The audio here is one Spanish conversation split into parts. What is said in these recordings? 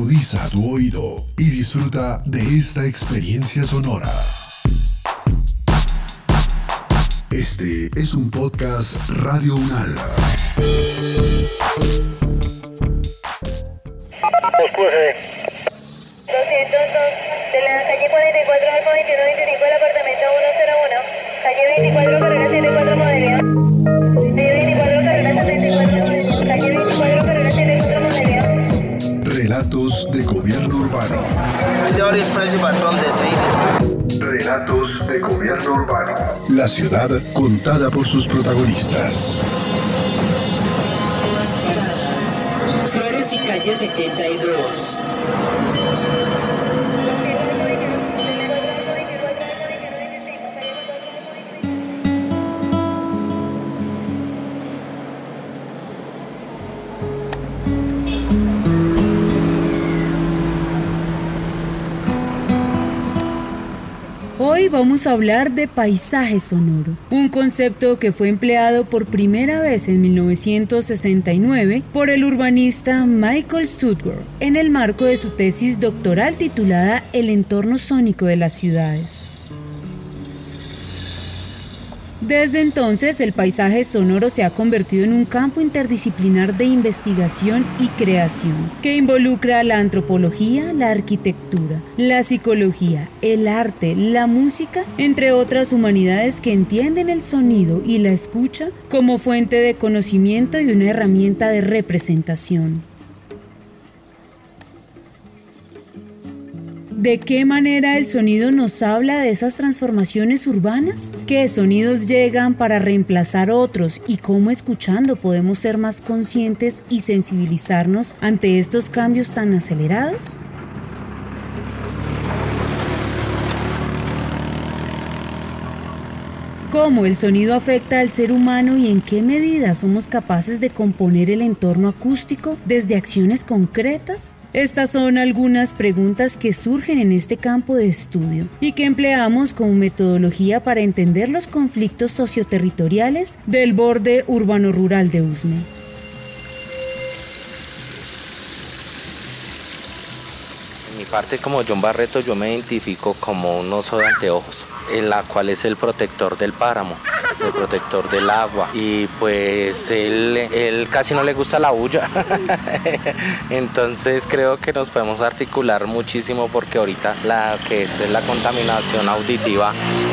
Agudiza tu oído y disfruta de esta experiencia sonora. Este es un podcast Radio Unal. de la calle 44 al 2125 del apartamento 101, calle 24 carrera 74 modelo. Relatos de gobierno urbano. Relatos de gobierno urbano. La ciudad contada por sus protagonistas. Flores y calle 72. Vamos a hablar de paisaje sonoro, un concepto que fue empleado por primera vez en 1969 por el urbanista Michael Stuttgart en el marco de su tesis doctoral titulada El entorno sónico de las ciudades. Desde entonces, el paisaje sonoro se ha convertido en un campo interdisciplinar de investigación y creación, que involucra la antropología, la arquitectura, la psicología, el arte, la música, entre otras humanidades que entienden el sonido y la escucha como fuente de conocimiento y una herramienta de representación. ¿De qué manera el sonido nos habla de esas transformaciones urbanas? ¿Qué sonidos llegan para reemplazar otros? ¿Y cómo escuchando podemos ser más conscientes y sensibilizarnos ante estos cambios tan acelerados? ¿Cómo el sonido afecta al ser humano y en qué medida somos capaces de componer el entorno acústico desde acciones concretas? Estas son algunas preguntas que surgen en este campo de estudio y que empleamos como metodología para entender los conflictos socioterritoriales del borde urbano-rural de Usme. Parte como John Barreto yo me identifico como un oso de anteojos, en la cual es el protector del páramo, el protector del agua. Y pues él, casi no le gusta la bulla. Entonces creo que nos podemos articular muchísimo porque ahorita la que es la contaminación auditiva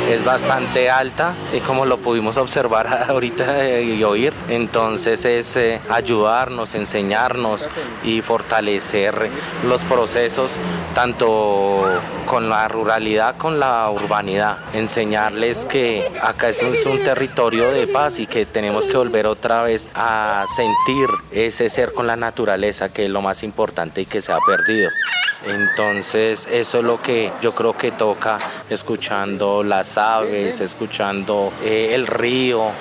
es bastante alta y como lo pudimos observar ahorita y oír. Entonces es eh, ayudarnos, enseñarnos y fortalecer los procesos tanto con la ruralidad, con la urbanidad, enseñarles que acá es un, territorio de paz y que tenemos que volver otra vez a sentir ese ser con la naturaleza, que es lo más importante y que se ha perdido. Entonces eso es lo que yo creo que toca escuchando las aves, escuchando eh, el río,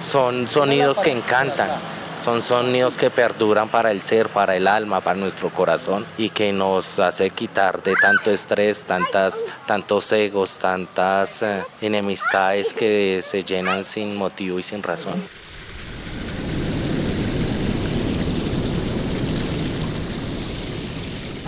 son sonidos que encantan. Son sonidos que perduran para el ser, para el alma, para nuestro corazón y que nos hace quitar de tanto estrés, tantas, tantos egos, tantas eh, enemistades que se llenan sin motivo y sin razón.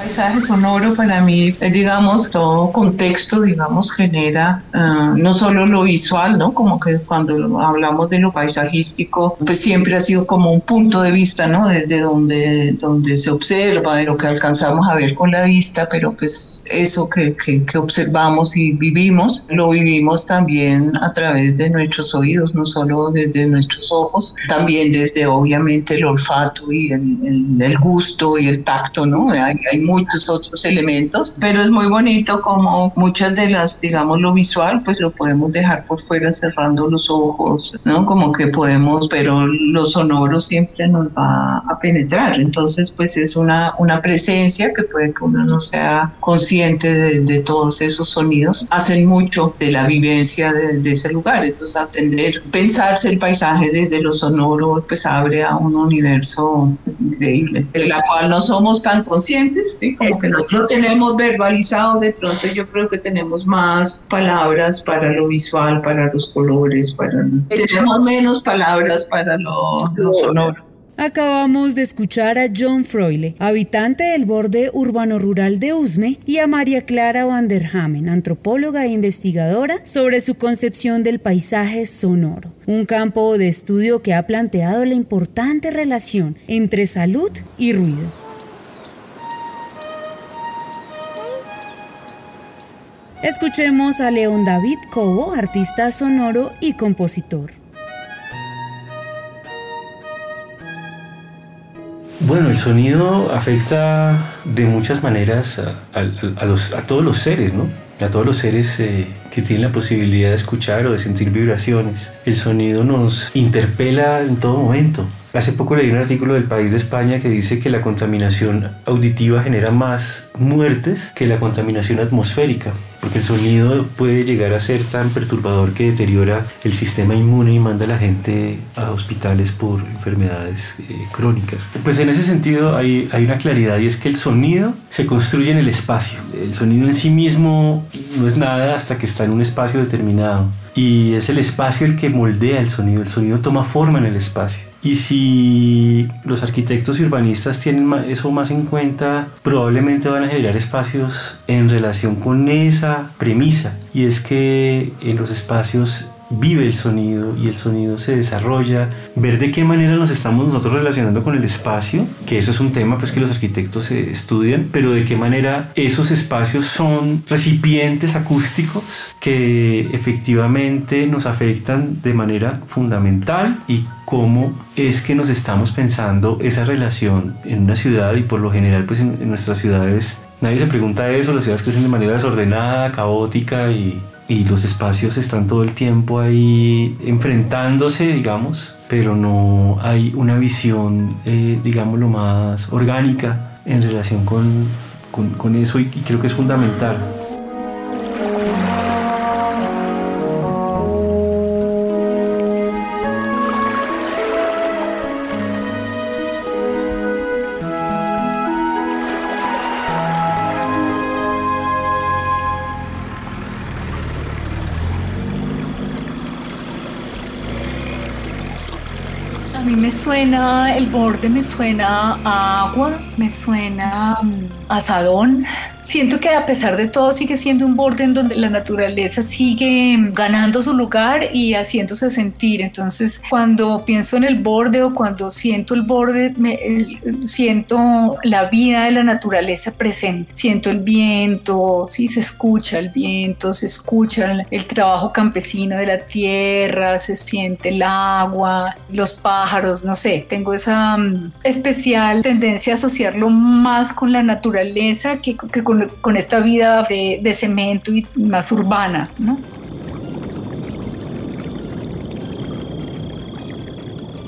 Paisaje sonoro para mí, es, digamos, todo contexto, digamos, genera uh, no solo lo visual, ¿no? Como que cuando hablamos de lo paisajístico, pues siempre ha sido como un punto de vista, ¿no? Desde donde, donde se observa, de lo que alcanzamos a ver con la vista, pero pues eso que, que, que observamos y vivimos, lo vivimos también a través de nuestros oídos, no solo desde nuestros ojos, también desde obviamente el olfato y el, el, el gusto y el tacto, ¿no? Hay, hay muchos otros elementos, pero es muy bonito como muchas de las, digamos, lo visual, pues lo podemos dejar por fuera cerrando los ojos, ¿no? Como que podemos, pero lo sonoro siempre nos va a penetrar, entonces pues es una, una presencia que puede que uno no sea consciente de, de todos esos sonidos, hacen mucho de la vivencia de, de ese lugar, entonces atender, pensarse el paisaje desde lo sonoro, pues abre a un universo pues, increíble, de la cual no somos tan conscientes, ¿sí? como que no lo tenemos verbalizado, de pronto yo creo que tenemos más palabras para lo visual, para los colores, para tenemos menos palabras para lo, lo sonoro. Acabamos de escuchar a John Froile, habitante del borde urbano-rural de Usme, y a María Clara Van der Hamen, antropóloga e investigadora, sobre su concepción del paisaje sonoro, un campo de estudio que ha planteado la importante relación entre salud y ruido. Escuchemos a León David Cobo, artista sonoro y compositor. Bueno, el sonido afecta de muchas maneras a, todos los seres, ¿no? A todos los seres eh, que tienen la posibilidad de escuchar o de sentir vibraciones. El sonido nos interpela en todo momento. Hace poco leí un artículo del País de España que dice que la contaminación auditiva genera más muertes que la contaminación atmosférica, porque el sonido puede llegar a ser tan perturbador que deteriora el sistema inmune y manda a la gente a hospitales por enfermedades eh, crónicas. Pues en ese sentido hay, hay una claridad y es que el sonido se construye en el espacio. El sonido en sí mismo no es nada hasta que está en un espacio determinado y es el espacio el que moldea el sonido, el sonido toma forma en el espacio. Y si los arquitectos y urbanistas tienen eso más en cuenta, probablemente van a generar espacios en relación con esa premisa. Y es que en los espacios vive el sonido y el sonido se desarrolla, ver de qué manera nos estamos nosotros relacionando con el espacio, que eso es un tema pues que los arquitectos estudian, pero de qué manera esos espacios son recipientes acústicos que efectivamente nos afectan de manera fundamental y cómo es que nos estamos pensando esa relación en una ciudad y por lo general pues en, en nuestras ciudades. Nadie se pregunta eso, las ciudades crecen de manera desordenada, caótica y y los espacios están todo el tiempo ahí enfrentándose, digamos, pero no hay una visión, eh, digamos, lo más orgánica en relación con, con, eso y creo que es fundamental. Suena, el borde me suena agua, me suena mm, a asadón, siento que a pesar de todo sigue siendo un borde en donde la naturaleza sigue ganando su lugar y haciéndose sentir. Entonces, cuando pienso en el borde o cuando siento el borde, me, siento la vida de la naturaleza presente. Siento el viento, sí, se escucha el viento, se escucha el, el trabajo campesino de la tierra, se siente el agua, los pájaros, no sé, tengo esa mm, especial tendencia a asociarlo más con la naturaleza que, que con con, esta vida de, de cemento y más urbana, ¿no?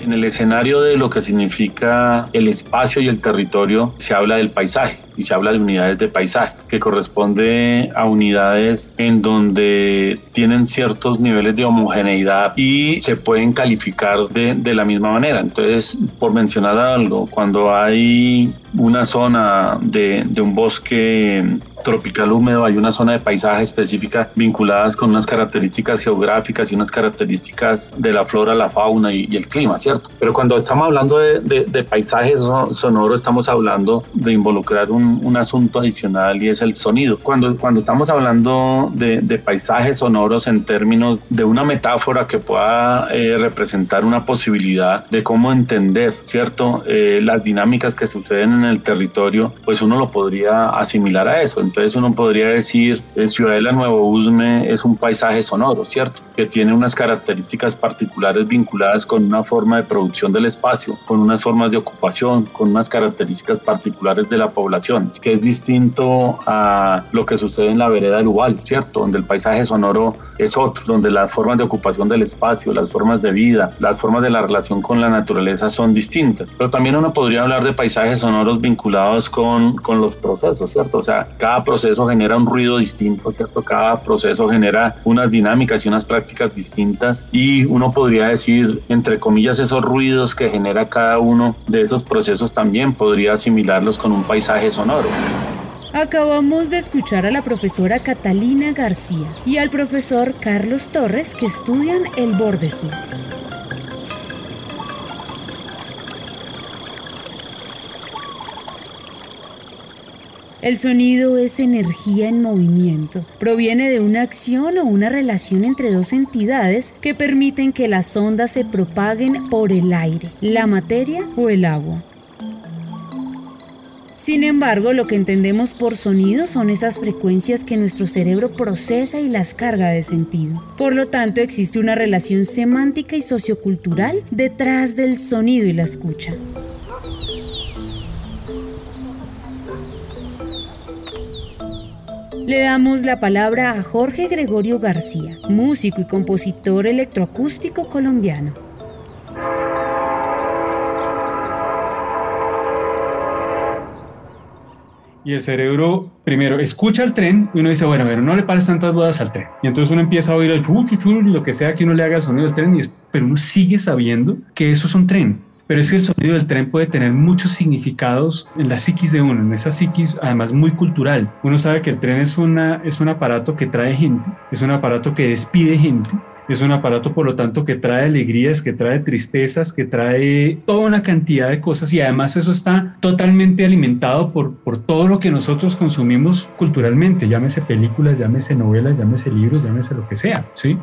En el escenario de lo que significa el espacio y el territorio se habla del paisaje y se habla de unidades de paisaje, que corresponde a unidades en donde tienen ciertos niveles de homogeneidad y se pueden calificar de, de la misma manera. Entonces, por mencionar algo, cuando hay una zona de, de un bosque tropical húmedo, hay una zona de paisaje específica vinculadas con unas características geográficas y unas características de la flora, la fauna y, el clima, ¿cierto? Pero cuando estamos hablando de, de, de paisajes sonoros, estamos hablando de involucrar un un, asunto adicional y es el sonido. Cuando, cuando estamos hablando de, paisajes sonoros en términos de una metáfora que pueda eh, representar una posibilidad de cómo entender, ¿cierto? Eh, las dinámicas que suceden en el territorio, pues uno lo podría asimilar a eso. Entonces uno podría decir, eh, Ciudadela Nuevo Usme es un paisaje sonoro, ¿cierto? Que tiene unas características particulares vinculadas con una forma de producción del espacio, con unas formas de ocupación, con unas características particulares de la población que es distinto a lo que sucede en la vereda del Ubal, ¿cierto? Donde el paisaje sonoro es otro, donde las formas de ocupación del espacio, las formas de vida, las formas de la relación con la naturaleza son distintas. Pero también uno podría hablar de paisajes sonoros vinculados con, con los procesos, ¿cierto? O sea, cada proceso genera un ruido distinto, ¿cierto? Cada proceso genera unas dinámicas y unas prácticas distintas y uno podría decir, entre comillas, esos ruidos que genera cada uno de esos procesos también podría asimilarlos con un paisaje sonoro Acabamos de escuchar a la profesora Catalina García y al profesor Carlos Torres que estudian el borde sur. El sonido es energía en movimiento. Proviene de una acción o una relación entre dos entidades que permiten que las ondas se propaguen por el aire, la materia o el agua. Sin embargo, lo que entendemos por sonido son esas frecuencias que nuestro cerebro procesa y las carga de sentido. Por lo tanto, existe una relación semántica y sociocultural detrás del sonido y la escucha. Le damos la palabra a Jorge Gregorio García, músico y compositor electroacústico colombiano. Y el cerebro, primero, escucha el tren y uno dice, bueno, pero no le pares tantas bodas al tren. Y entonces uno empieza a oír el lo que sea que uno le haga el sonido del tren, y pero uno sigue sabiendo que eso es un tren. Pero es que el sonido del tren puede tener muchos significados en la psiquis de uno, en esa psiquis además muy cultural. Uno sabe que el tren es, una, es un aparato que trae gente, es un aparato que despide gente, es un aparato, por lo tanto, que trae alegrías, que trae tristezas, que trae toda una cantidad de cosas y además eso está totalmente alimentado por, por todo lo que nosotros consumimos culturalmente, llámese películas, llámese novelas, llámese libros, llámese lo que sea, ¿sí?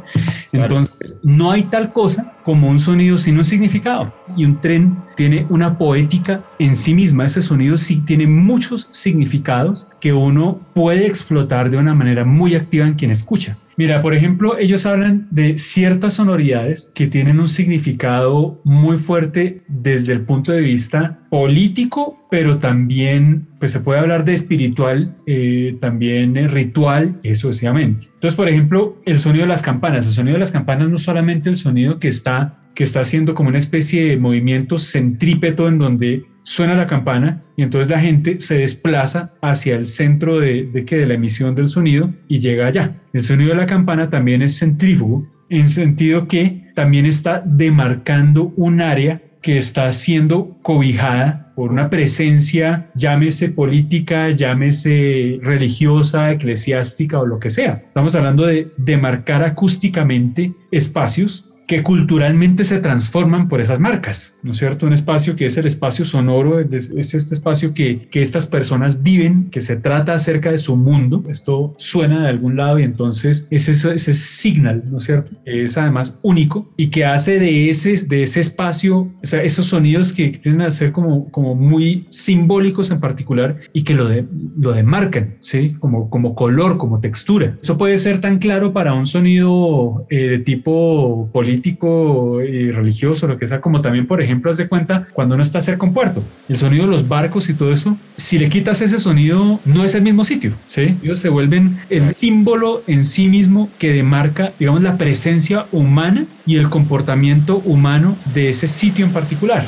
Entonces, no hay tal cosa como un sonido sin un significado y un tren tiene una poética en sí misma, ese sonido sí tiene muchos significados que uno puede explotar de una manera muy activa en quien escucha. Mira, por ejemplo, ellos hablan de ciertas sonoridades que tienen un significado muy fuerte desde el punto de vista político, pero también, pues se puede hablar de espiritual, eh, también eh, ritual, eso sucesivamente. Entonces, por ejemplo, el sonido de las campanas. El sonido de las campanas no solamente el sonido que está que está haciendo como una especie de movimiento centrípeto en donde suena la campana y entonces la gente se desplaza hacia el centro de, de, la emisión del sonido y llega allá. El sonido de la campana también es centrífugo en sentido que también está demarcando un área que está siendo cobijada por una presencia, llámese política, llámese religiosa, eclesiástica o lo que sea. Estamos hablando de demarcar acústicamente espacios que culturalmente se transforman por esas marcas, ¿no es cierto? Un espacio que es el espacio sonoro, es este espacio que, que estas personas viven, que se trata acerca de su mundo, esto suena de algún lado y entonces es ese, ese signal, ¿no es cierto? Es además único y que hace de ese, de ese espacio, o sea, esos sonidos que tienden a ser como, como muy simbólicos en particular y que lo, de, lo demarcan, ¿sí? Como, como color, como textura. Eso puede ser tan claro para un sonido eh, de tipo político político y religioso, lo que sea, como también, por ejemplo, haz de cuenta cuando uno está cerca a un puerto, el sonido de los barcos y todo eso, si le quitas ese sonido, no es el mismo sitio, ¿sí? Ellos se vuelven el símbolo en sí mismo que demarca, digamos, la presencia humana y el comportamiento humano de ese sitio en particular.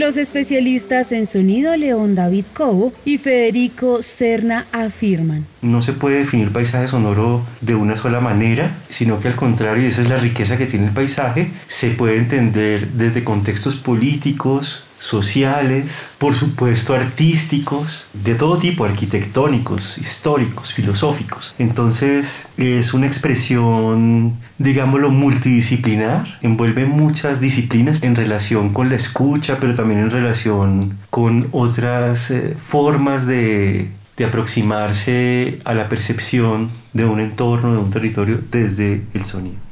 Los especialistas en sonido León David Cobo y Federico Serna afirman. No se puede definir paisaje sonoro de una sola manera, sino que al contrario, esa es la riqueza que tiene el paisaje, se puede entender desde contextos políticos, sociales, por supuesto artísticos, de todo tipo, arquitectónicos, históricos, filosóficos. Entonces es una expresión, digámoslo, multidisciplinar, envuelve muchas disciplinas en relación con la escucha, pero también en relación con otras eh, formas de, de aproximarse a la percepción de un entorno, de un territorio desde el sonido.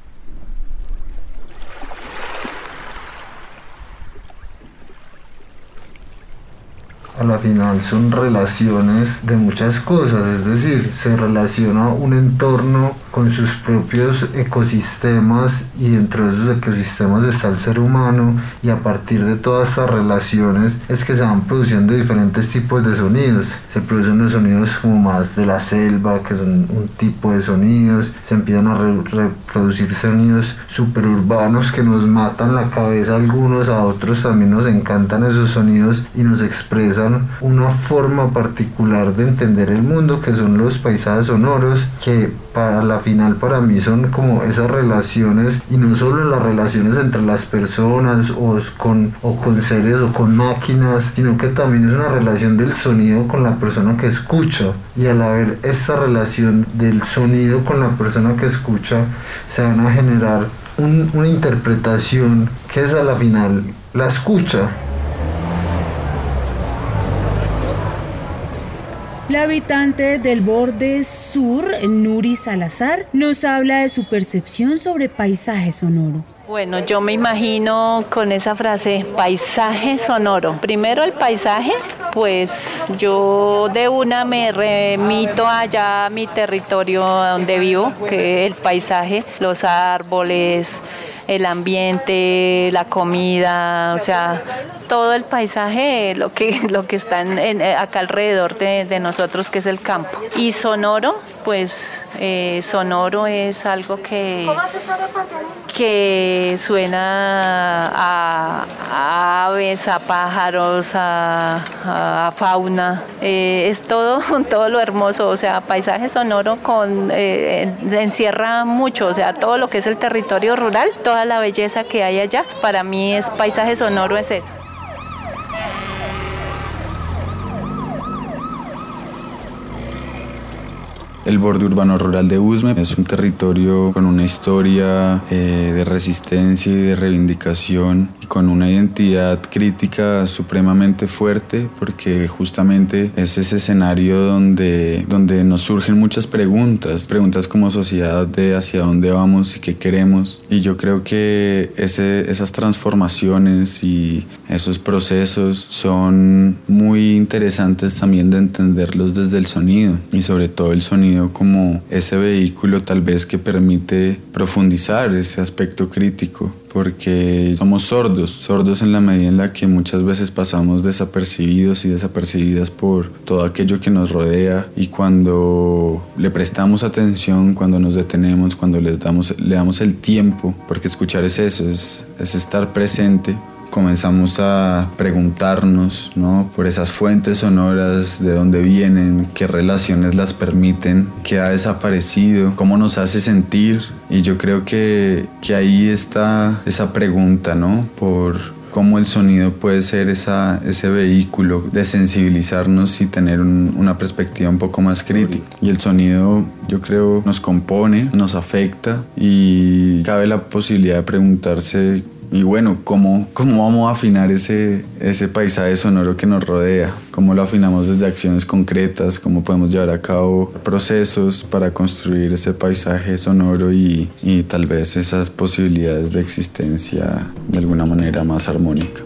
A la final son relaciones de muchas cosas, es decir, se relaciona un entorno con sus propios ecosistemas y dentro de esos ecosistemas está el ser humano y a partir de todas estas relaciones es que se van produciendo diferentes tipos de sonidos. Se producen los sonidos como más de la selva, que son un tipo de sonidos, se empiezan a reproducir sonidos superurbanos que nos matan la cabeza a algunos, a otros también nos encantan esos sonidos y nos expresan una forma particular de entender el mundo que son los paisajes sonoros que para la final para mí son como esas relaciones y no solo las relaciones entre las personas o con, o con seres o con máquinas, sino que también es una relación del sonido con la persona que escucha y al haber esta relación del sonido con la persona que escucha se van a generar un- una interpretación que es a la final la escucha. La habitante del borde sur, Nuri Salazar, nos habla de su percepción sobre paisaje sonoro. Bueno, yo me imagino con esa frase, paisaje sonoro. Primero el paisaje, pues yo de una me remito allá a mi territorio donde vivo, que el paisaje, los árboles, el ambiente, la comida, o sea, todo el paisaje, lo que, lo que está en- en- acá alrededor de, de nosotros, que es el campo. Y sonoro, pues eh, sonoro es algo que, que suena a, aves, a pájaros, a, fauna. Eh, es todo, todo lo hermoso, o sea, paisaje sonoro con, eh, en- encierra mucho, o sea, todo lo que es el territorio rural, toda la belleza que hay allá, para mí es paisaje sonoro, es eso. El borde urbano rural de Usme es un territorio con una historia eh, de resistencia y de reivindicación con una identidad crítica supremamente fuerte porque justamente es ese escenario donde, donde nos surgen muchas preguntas, preguntas como sociedad de hacia dónde vamos y qué queremos. Y yo creo que ese, esas transformaciones y esos procesos son muy interesantes también de entenderlos desde el sonido y sobre todo el sonido como ese vehículo tal vez que permite profundizar ese aspecto crítico porque somos sordos, sordos en la medida en la que muchas veces pasamos desapercibidos y desapercibidas por todo aquello que nos rodea y cuando le prestamos atención, cuando nos detenemos, cuando le damos, le damos el tiempo, porque escuchar es eso, es, es estar presente, comenzamos a preguntarnos ¿no? por esas fuentes sonoras, de dónde vienen, qué relaciones las permiten, qué ha desaparecido, cómo nos hace sentir. Y yo creo que, que ahí está esa pregunta, ¿no? Por cómo el sonido puede ser esa, ese vehículo de sensibilizarnos y tener un- una perspectiva un poco más crítica. Y el sonido, yo creo, nos compone, nos afecta y cabe la posibilidad de preguntarse y bueno, ¿cómo, cómo vamos a afinar ese, ese paisaje sonoro que nos rodea? ¿Cómo lo afinamos desde acciones concretas? ¿Cómo podemos llevar a cabo procesos para construir ese paisaje sonoro y, y tal vez esas posibilidades de existencia de alguna manera más armónica?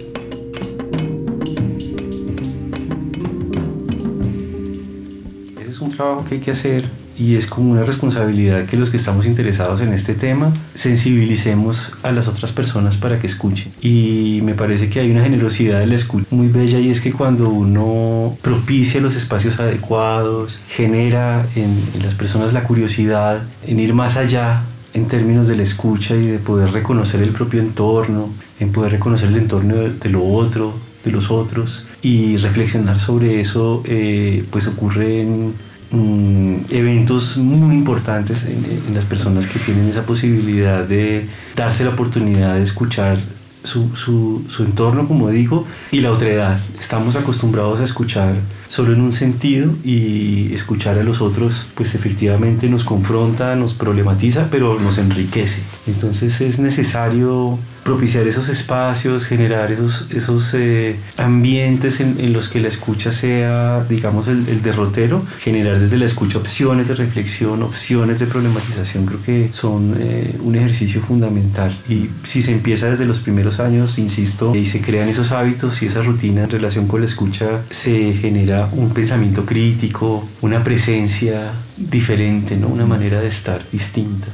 Ese es un trabajo que hay que hacer y es como una responsabilidad que los que estamos interesados en este tema sensibilicemos a las otras personas para que escuchen. Y me parece que hay una generosidad de la escucha muy bella y es que cuando uno propicia los espacios adecuados, genera en, en las personas la curiosidad en ir más allá en términos de la escucha y de poder reconocer el propio entorno, en poder reconocer el entorno de, de lo otro, de los otros y reflexionar sobre eso, eh, pues ocurren mm, eventos muy importantes en, en las personas que tienen esa posibilidad de darse la oportunidad de escuchar su, su, su entorno, como digo, y la otredad. Estamos acostumbrados a escuchar solo en un sentido y escuchar a los otros pues efectivamente nos confronta, nos problematiza, pero nos enriquece. Entonces es necesario propiciar esos espacios, generar esos, esos eh, ambientes en, los que la escucha sea, digamos, el, el, derrotero, generar desde la escucha opciones de reflexión, opciones de problematización, creo que son eh, un ejercicio fundamental. Y si se empieza desde los primeros años, insisto, y se crean esos hábitos y esa rutina en relación con la escucha, se genera un pensamiento crítico, una presencia diferente, ¿no? una manera de estar distinta.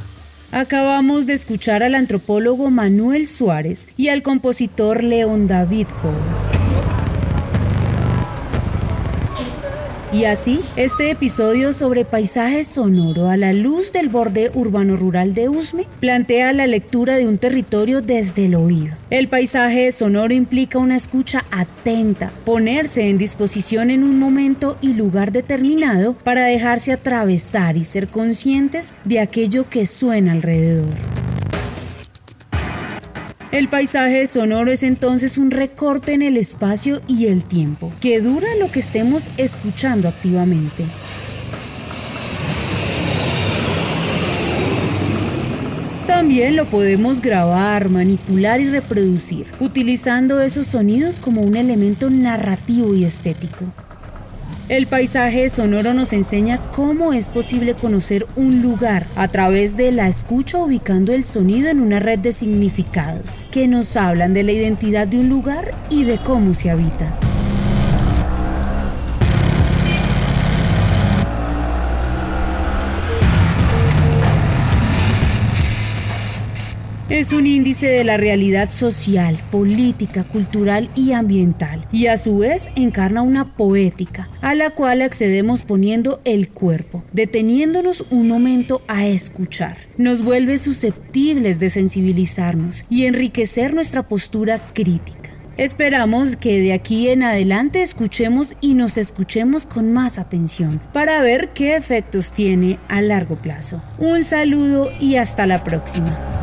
Acabamos de escuchar al antropólogo Manuel Suárez y al compositor León David Cobo. Y así, este episodio sobre paisaje sonoro a la luz del borde urbano rural de Usme plantea la lectura de un territorio desde el oído. El paisaje sonoro implica una escucha atenta, ponerse en disposición en un momento y lugar determinado para dejarse atravesar y ser conscientes de aquello que suena alrededor. El paisaje sonoro es entonces un recorte en el espacio y el tiempo, que dura lo que estemos escuchando activamente. También lo podemos grabar, manipular y reproducir, utilizando esos sonidos como un elemento narrativo y estético. El paisaje sonoro nos enseña cómo es posible conocer un lugar a través de la escucha ubicando el sonido en una red de significados que nos hablan de la identidad de un lugar y de cómo se habita. Es un índice de la realidad social, política, cultural y ambiental, y a su vez encarna una poética, a la cual accedemos poniendo el cuerpo, deteniéndonos un momento a escuchar. Nos vuelve susceptibles de sensibilizarnos y enriquecer nuestra postura crítica. Esperamos que de aquí en adelante escuchemos y nos escuchemos con más atención para ver qué efectos tiene a largo plazo. Un saludo y hasta la próxima.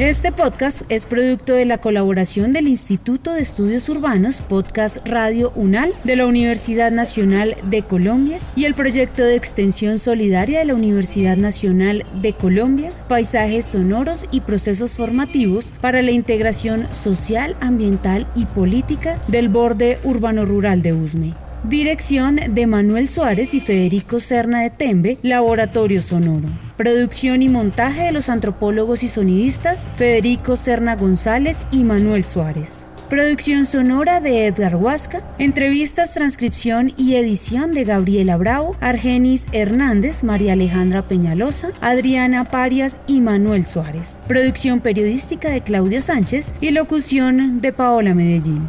Este podcast es producto de la colaboración del Instituto de Estudios Urbanos Podcast Radio UNAL de la Universidad Nacional de Colombia y el proyecto de extensión solidaria de la Universidad Nacional de Colombia, Paisajes Sonoros y Procesos Formativos para la Integración Social, Ambiental y Política del Borde Urbano Rural de Usme. Dirección de Manuel Suárez y Federico Serna de Tembe, Laboratorio Sonoro. Producción y montaje de los antropólogos y sonidistas Federico Serna González y Manuel Suárez. Producción sonora de Edgar Huasca, entrevistas, transcripción y edición de Gabriela Bravo, Argenis Hernández, María Alejandra Peñalosa, Adriana Parias y Manuel Suárez. Producción periodística de Claudia Sánchez y locución de Paola Medellín.